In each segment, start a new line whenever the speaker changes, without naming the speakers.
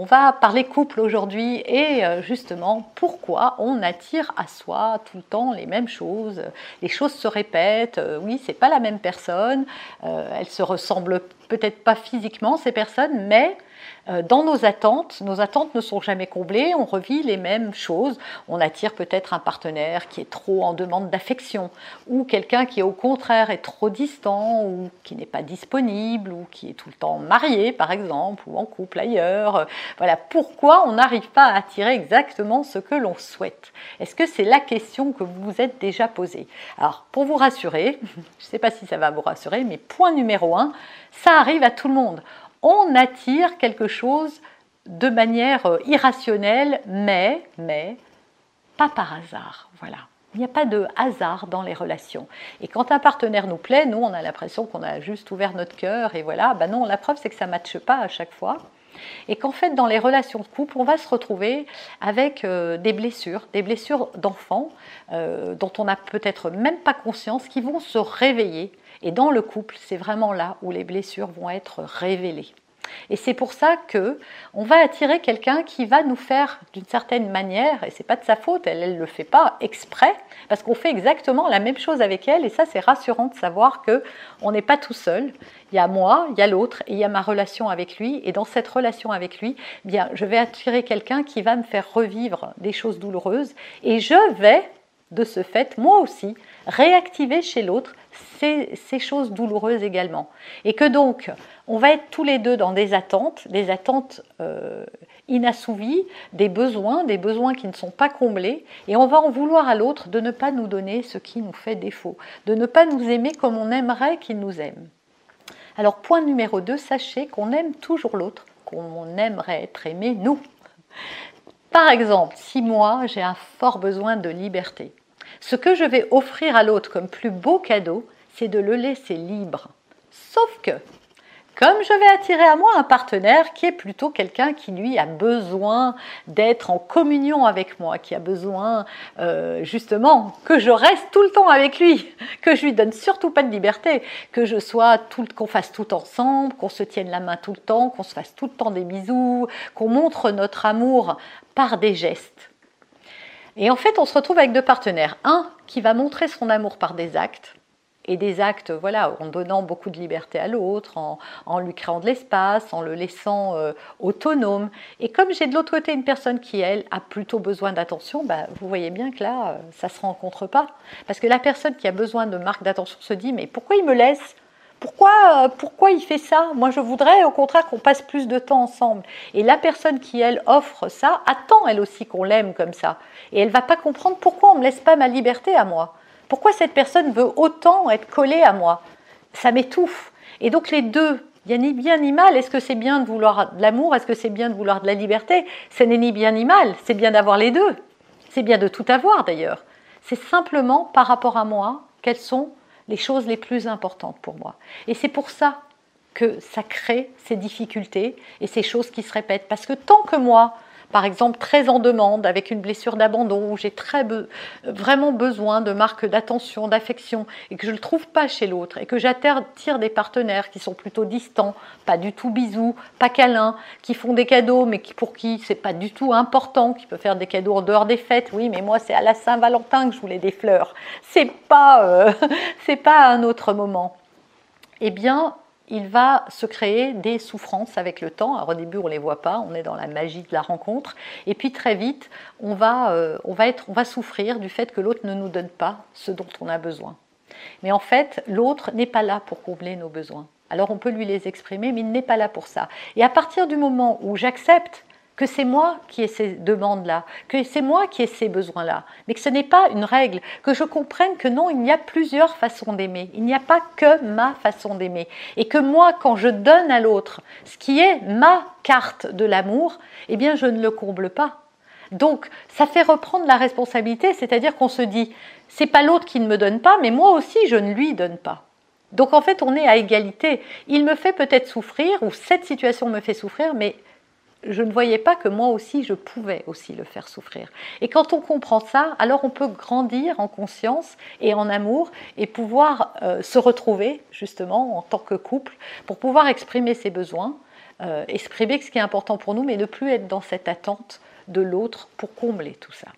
On va parler couple aujourd'hui et euh, justement pourquoi on attire à soi tout le temps les mêmes choses. Les choses se répètent. Euh, oui, c'est pas la même personne. Euh, elles se ressemblent peut-être pas physiquement ces personnes, mais dans nos attentes, nos attentes ne sont jamais comblées, on revit les mêmes choses. On attire peut-être un partenaire qui est trop en demande d'affection, ou quelqu'un qui au contraire est trop distant, ou qui n'est pas disponible, ou qui est tout le temps marié par exemple, ou en couple ailleurs. Voilà pourquoi on n'arrive pas à attirer exactement ce que l'on souhaite? Est-ce que c'est la question que vous vous êtes déjà posée? Alors pour vous rassurer, je ne sais pas si ça va vous rassurer, mais point numéro un, ça arrive à tout le monde on attire quelque chose de manière euh, irrationnelle, mais, mais pas par hasard. Voilà. Il n'y a pas de hasard dans les relations. Et quand un partenaire nous plaît, nous, on a l'impression qu'on a juste ouvert notre cœur et voilà. Ben non, la preuve, c'est que ça ne matche pas à chaque fois. Et qu'en fait, dans les relations de couple, on va se retrouver avec euh, des blessures, des blessures d'enfants euh, dont on n'a peut-être même pas conscience, qui vont se réveiller et dans le couple, c'est vraiment là où les blessures vont être révélées. Et c'est pour ça que on va attirer quelqu'un qui va nous faire d'une certaine manière, et c'est pas de sa faute, elle ne le fait pas exprès, parce qu'on fait exactement la même chose avec elle, et ça c'est rassurant de savoir que on n'est pas tout seul. Il y a moi, il y a l'autre, et il y a ma relation avec lui, et dans cette relation avec lui, eh bien je vais attirer quelqu'un qui va me faire revivre des choses douloureuses, et je vais de ce fait, moi aussi, réactiver chez l'autre ces, choses douloureuses également. Et que donc, on va être tous les deux dans des attentes, des attentes euh, inassouvies, des besoins, des besoins qui ne sont pas comblés, et on va en vouloir à l'autre de ne pas nous donner ce qui nous fait défaut, de ne pas nous aimer comme on aimerait qu'il nous aime. Alors, point numéro 2, sachez qu'on aime toujours l'autre, qu'on aimerait être aimé nous. Par exemple, si moi j'ai un fort besoin de liberté, ce que je vais offrir à l'autre comme plus beau cadeau, c'est de le laisser libre. Sauf que, comme je vais attirer à moi un partenaire qui est plutôt quelqu'un qui lui a besoin d'être en communion avec moi, qui a besoin euh, justement que je reste tout le temps avec lui, que je lui donne surtout pas de liberté, que je sois tout, qu'on fasse tout ensemble, qu'on se tienne la main tout le temps, qu'on se fasse tout le temps des bisous, qu'on montre notre amour par des gestes. Et en fait, on se retrouve avec deux partenaires. Un qui va montrer son amour par des actes, et des actes, voilà, en donnant beaucoup de liberté à l'autre, en, lui créant de l'espace, en le laissant euh, autonome. Et comme j'ai de l'autre côté une personne qui, elle, a plutôt besoin d'attention, bah, vous voyez bien que là, euh, ça ne se rencontre pas. Parce que la personne qui a besoin de marque d'attention se dit, mais pourquoi il me laisse pourquoi, euh, pourquoi il fait ça? Moi, je voudrais au contraire qu'on passe plus de temps ensemble. Et la personne qui, elle, offre ça, attend elle aussi qu'on l'aime comme ça. Et elle va pas comprendre pourquoi on ne me laisse pas ma liberté à moi. Pourquoi cette personne veut autant être collée à moi? Ça m'étouffe. Et donc les deux, il n'y a ni bien ni mal. Est-ce que c'est bien de vouloir de l'amour? Est-ce que c'est bien de vouloir de la liberté? Ce n'est ni bien ni mal. C'est bien d'avoir les deux. C'est bien de tout avoir d'ailleurs. C'est simplement par rapport à moi, quelles sont les choses les plus importantes pour moi. Et c'est pour ça que ça crée ces difficultés et ces choses qui se répètent. Parce que tant que moi, par exemple très en demande, avec une blessure d'abandon, où j'ai très vraiment besoin de marques d'attention, d'affection, et que je ne le trouve pas chez l'autre, et que j'attire des partenaires qui sont plutôt distants, pas du tout bisous, pas câlins, qui font des cadeaux, mais qui, pour qui c'est pas du tout important, qui peuvent faire des cadeaux en dehors des fêtes. Oui, mais moi c'est à la Saint-Valentin que je voulais des fleurs. C'est pas, euh, c'est pas un autre moment. Eh bien, il va se créer des souffrances avec le temps. Alors au début, on ne les voit pas, on est dans la magie de la rencontre. Et puis très vite, on va, euh, on va, être, on va souffrir du fait que l'autre ne nous donne pas ce dont on a besoin. Mais en fait, l'autre n'est pas là pour combler nos besoins. Alors on peut lui les exprimer, mais il n'est pas là pour ça. Et à partir du moment où j'accepte que c'est moi qui ai ces demandes-là, que c'est moi qui ai ces besoins-là, mais que ce n'est pas une règle, que je comprenne que non, il y a plusieurs façons d'aimer, il n'y a pas que ma façon d'aimer, et que moi, quand je donne à l'autre ce qui est ma carte de l'amour, eh bien, je ne le comble pas. Donc, ça fait reprendre la responsabilité, c'est-à-dire qu'on se dit, c'est pas l'autre qui ne me donne pas, mais moi aussi, je ne lui donne pas. Donc en fait, on est à égalité. Il me fait peut-être souffrir, ou cette situation me fait souffrir, mais je ne voyais pas que moi aussi, je pouvais aussi le faire souffrir. Et quand on comprend ça, alors on peut grandir en conscience et en amour et pouvoir euh, se retrouver justement en tant que couple pour pouvoir exprimer ses besoins, euh, exprimer ce qui est important pour nous, mais ne plus être dans cette attente de l'autre pour combler tout ça.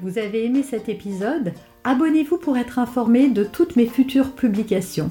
Vous avez aimé cet épisode? Abonnez-vous pour être informé de toutes mes futures publications.